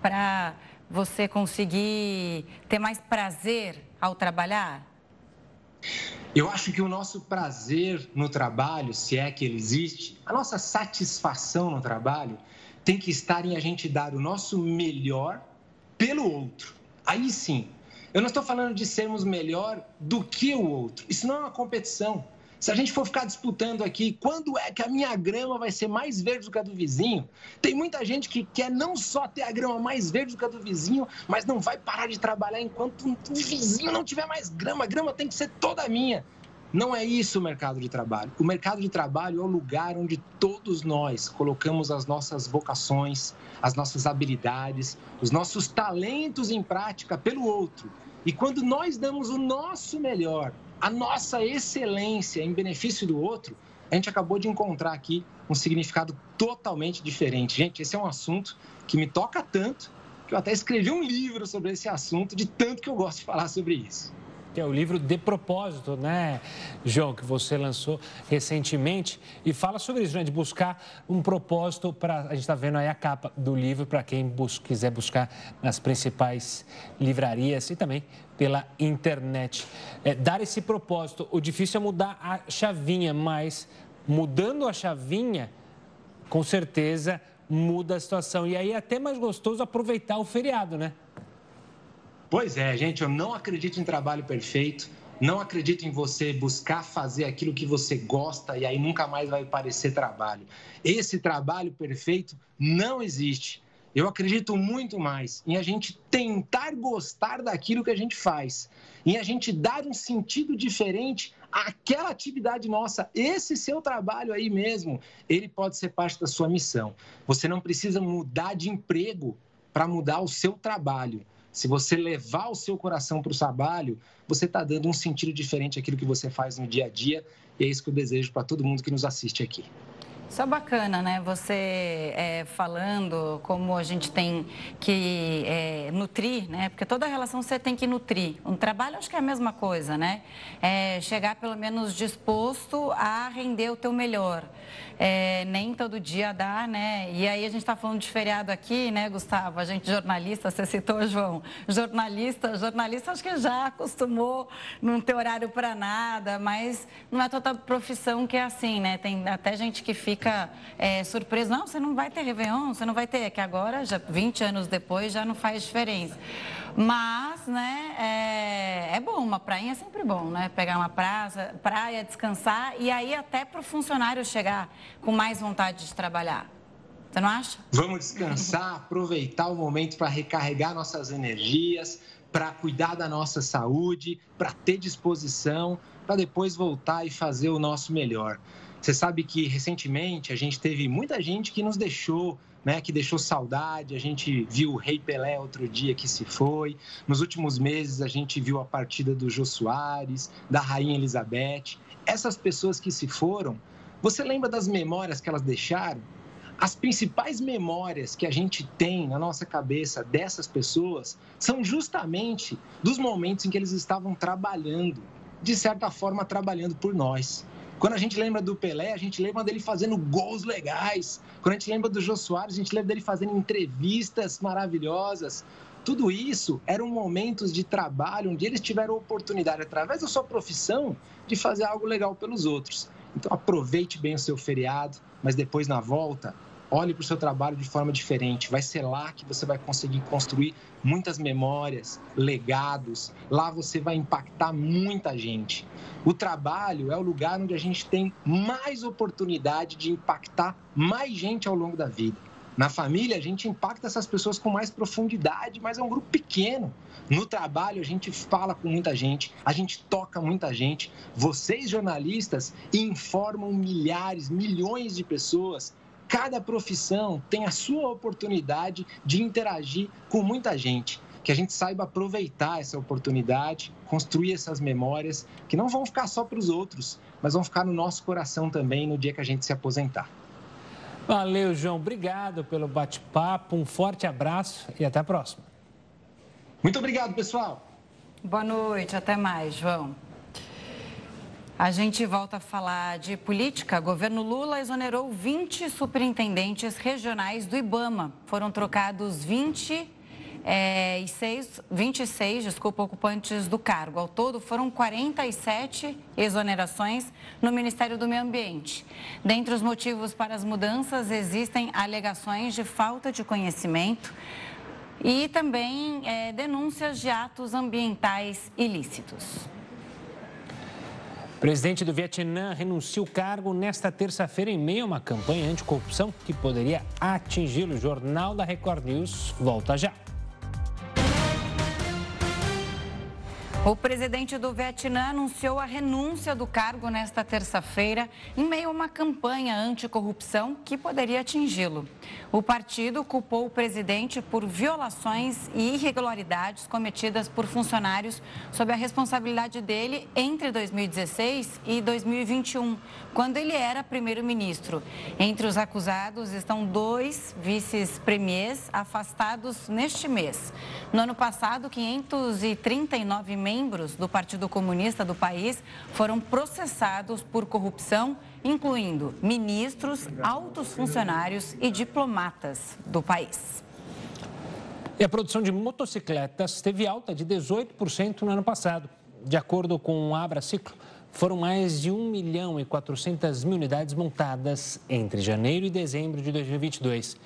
para você conseguir ter mais prazer ao trabalhar? Eu acho que o nosso prazer no trabalho, se é que ele existe, a nossa satisfação no trabalho, tem que estar em a gente dar o nosso melhor pelo outro. Aí sim, eu não estou falando de sermos melhor do que o outro. Isso não é uma competição. Se a gente for ficar disputando aqui quando é que a minha grama vai ser mais verde do que a do vizinho, tem muita gente que quer não só ter a grama mais verde do que a do vizinho, mas não vai parar de trabalhar enquanto o vizinho não tiver mais grama. A grama tem que ser toda minha. Não é isso o mercado de trabalho. O mercado de trabalho é o lugar onde todos nós colocamos as nossas vocações, as nossas habilidades, os nossos talentos em prática pelo outro. E quando nós damos o nosso melhor a nossa excelência em benefício do outro, a gente acabou de encontrar aqui um significado totalmente diferente. Gente, esse é um assunto que me toca tanto que eu até escrevi um livro sobre esse assunto, de tanto que eu gosto de falar sobre isso é o livro De Propósito, né, João, que você lançou recentemente e fala sobre isso, né, de buscar um propósito para. A gente está vendo aí a capa do livro para quem bus quiser buscar nas principais livrarias e também pela internet. É, dar esse propósito, o difícil é mudar a chavinha, mas mudando a chavinha, com certeza muda a situação. E aí é até mais gostoso aproveitar o feriado, né? Pois é, gente, eu não acredito em trabalho perfeito. Não acredito em você buscar fazer aquilo que você gosta e aí nunca mais vai parecer trabalho. Esse trabalho perfeito não existe. Eu acredito muito mais em a gente tentar gostar daquilo que a gente faz, em a gente dar um sentido diferente àquela atividade nossa. Esse seu trabalho aí mesmo, ele pode ser parte da sua missão. Você não precisa mudar de emprego para mudar o seu trabalho. Se você levar o seu coração para o trabalho, você está dando um sentido diferente àquilo que você faz no dia a dia. E é isso que eu desejo para todo mundo que nos assiste aqui. Isso é bacana, né? Você é, falando como a gente tem que é, nutrir, né? Porque toda relação você tem que nutrir. Um trabalho acho que é a mesma coisa, né? É chegar pelo menos disposto a render o teu melhor. É, nem todo dia dá, né? E aí a gente está falando de feriado aqui, né, Gustavo? A gente jornalista, você citou, João. Jornalista, jornalista acho que já acostumou não ter horário para nada, mas não é toda profissão que é assim, né? Tem até gente que fica fica é, surpreso. Não, você não vai ter Réveillon, você não vai ter. É que agora, já 20 anos depois, já não faz diferença. Mas, né, é, é bom, uma praia é sempre bom, né? Pegar uma praça, praia, descansar e aí até para o funcionário chegar com mais vontade de trabalhar. Você não acha? Vamos descansar, aproveitar o momento para recarregar nossas energias, para cuidar da nossa saúde, para ter disposição, para depois voltar e fazer o nosso melhor. Você sabe que recentemente a gente teve muita gente que nos deixou, né, que deixou saudade. A gente viu o Rei Pelé outro dia que se foi. Nos últimos meses a gente viu a partida do Jô Soares, da Rainha Elizabeth. Essas pessoas que se foram, você lembra das memórias que elas deixaram? As principais memórias que a gente tem na nossa cabeça dessas pessoas são justamente dos momentos em que eles estavam trabalhando, de certa forma trabalhando por nós. Quando a gente lembra do Pelé, a gente lembra dele fazendo gols legais. Quando a gente lembra do Jô Soares, a gente lembra dele fazendo entrevistas maravilhosas. Tudo isso eram momentos de trabalho onde eles tiveram oportunidade, através da sua profissão, de fazer algo legal pelos outros. Então aproveite bem o seu feriado, mas depois na volta, olhe para o seu trabalho de forma diferente. Vai ser lá que você vai conseguir construir muitas memórias, legados. Lá você vai impactar muita gente. O trabalho é o lugar onde a gente tem mais oportunidade de impactar mais gente ao longo da vida. Na família, a gente impacta essas pessoas com mais profundidade, mas é um grupo pequeno. No trabalho, a gente fala com muita gente, a gente toca muita gente. Vocês, jornalistas, informam milhares, milhões de pessoas. Cada profissão tem a sua oportunidade de interagir com muita gente. Que a gente saiba aproveitar essa oportunidade, construir essas memórias, que não vão ficar só para os outros, mas vão ficar no nosso coração também no dia que a gente se aposentar. Valeu, João. Obrigado pelo bate-papo. Um forte abraço e até a próxima. Muito obrigado, pessoal. Boa noite, até mais, João. A gente volta a falar de política. Governo Lula exonerou 20 superintendentes regionais do Ibama. Foram trocados 20 é, e seis, 26 desculpa, ocupantes do cargo. Ao todo, foram 47 exonerações no Ministério do Meio Ambiente. Dentre os motivos para as mudanças, existem alegações de falta de conhecimento e também é, denúncias de atos ambientais ilícitos. O presidente do Vietnã renunciou ao cargo nesta terça-feira em meio a uma campanha anticorrupção que poderia atingi-lo. O Jornal da Record News volta já. O presidente do Vietnã anunciou a renúncia do cargo nesta terça-feira, em meio a uma campanha anticorrupção que poderia atingi-lo. O partido culpou o presidente por violações e irregularidades cometidas por funcionários sob a responsabilidade dele entre 2016 e 2021, quando ele era primeiro-ministro. Entre os acusados estão dois vices-premiers afastados neste mês. No ano passado, 539 membros do Partido Comunista do país foram processados por corrupção, incluindo ministros, altos funcionários e diplomatas do país. E a produção de motocicletas teve alta de 18% no ano passado. De acordo com o Abra Ciclo, foram mais de 1 milhão e 400 mil unidades montadas entre janeiro e dezembro de 2022.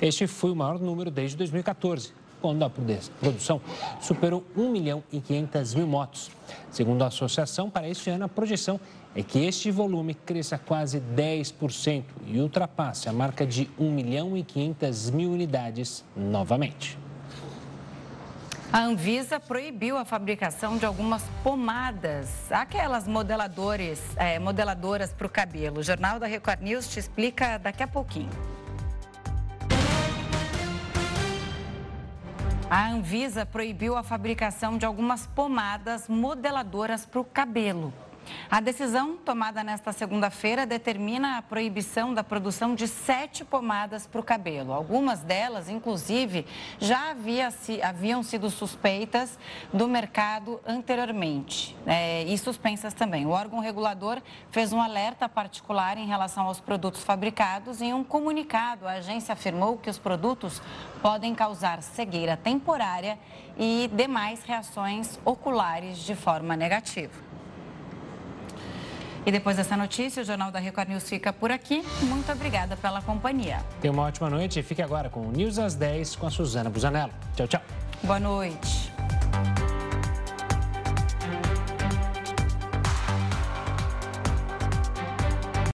Este foi o maior número desde 2014 quando a produção superou 1 milhão e 500 mil motos. Segundo a associação, para este ano, a projeção é que este volume cresça quase 10% e ultrapasse a marca de 1 milhão e 500 mil unidades novamente. A Anvisa proibiu a fabricação de algumas pomadas, aquelas modeladores, é, modeladoras para o cabelo. O Jornal da Record News te explica daqui a pouquinho. A Anvisa proibiu a fabricação de algumas pomadas modeladoras para o cabelo. A decisão tomada nesta segunda-feira determina a proibição da produção de sete pomadas para o cabelo. Algumas delas, inclusive, já havia, haviam sido suspeitas do mercado anteriormente é, e suspensas também. O órgão regulador fez um alerta particular em relação aos produtos fabricados. Em um comunicado, a agência afirmou que os produtos podem causar cegueira temporária e demais reações oculares de forma negativa. E depois dessa notícia, o Jornal da Record News fica por aqui. Muito obrigada pela companhia. Tenha uma ótima noite e fique agora com o News às 10 com a Suzana Busanello. Tchau, tchau. Boa noite.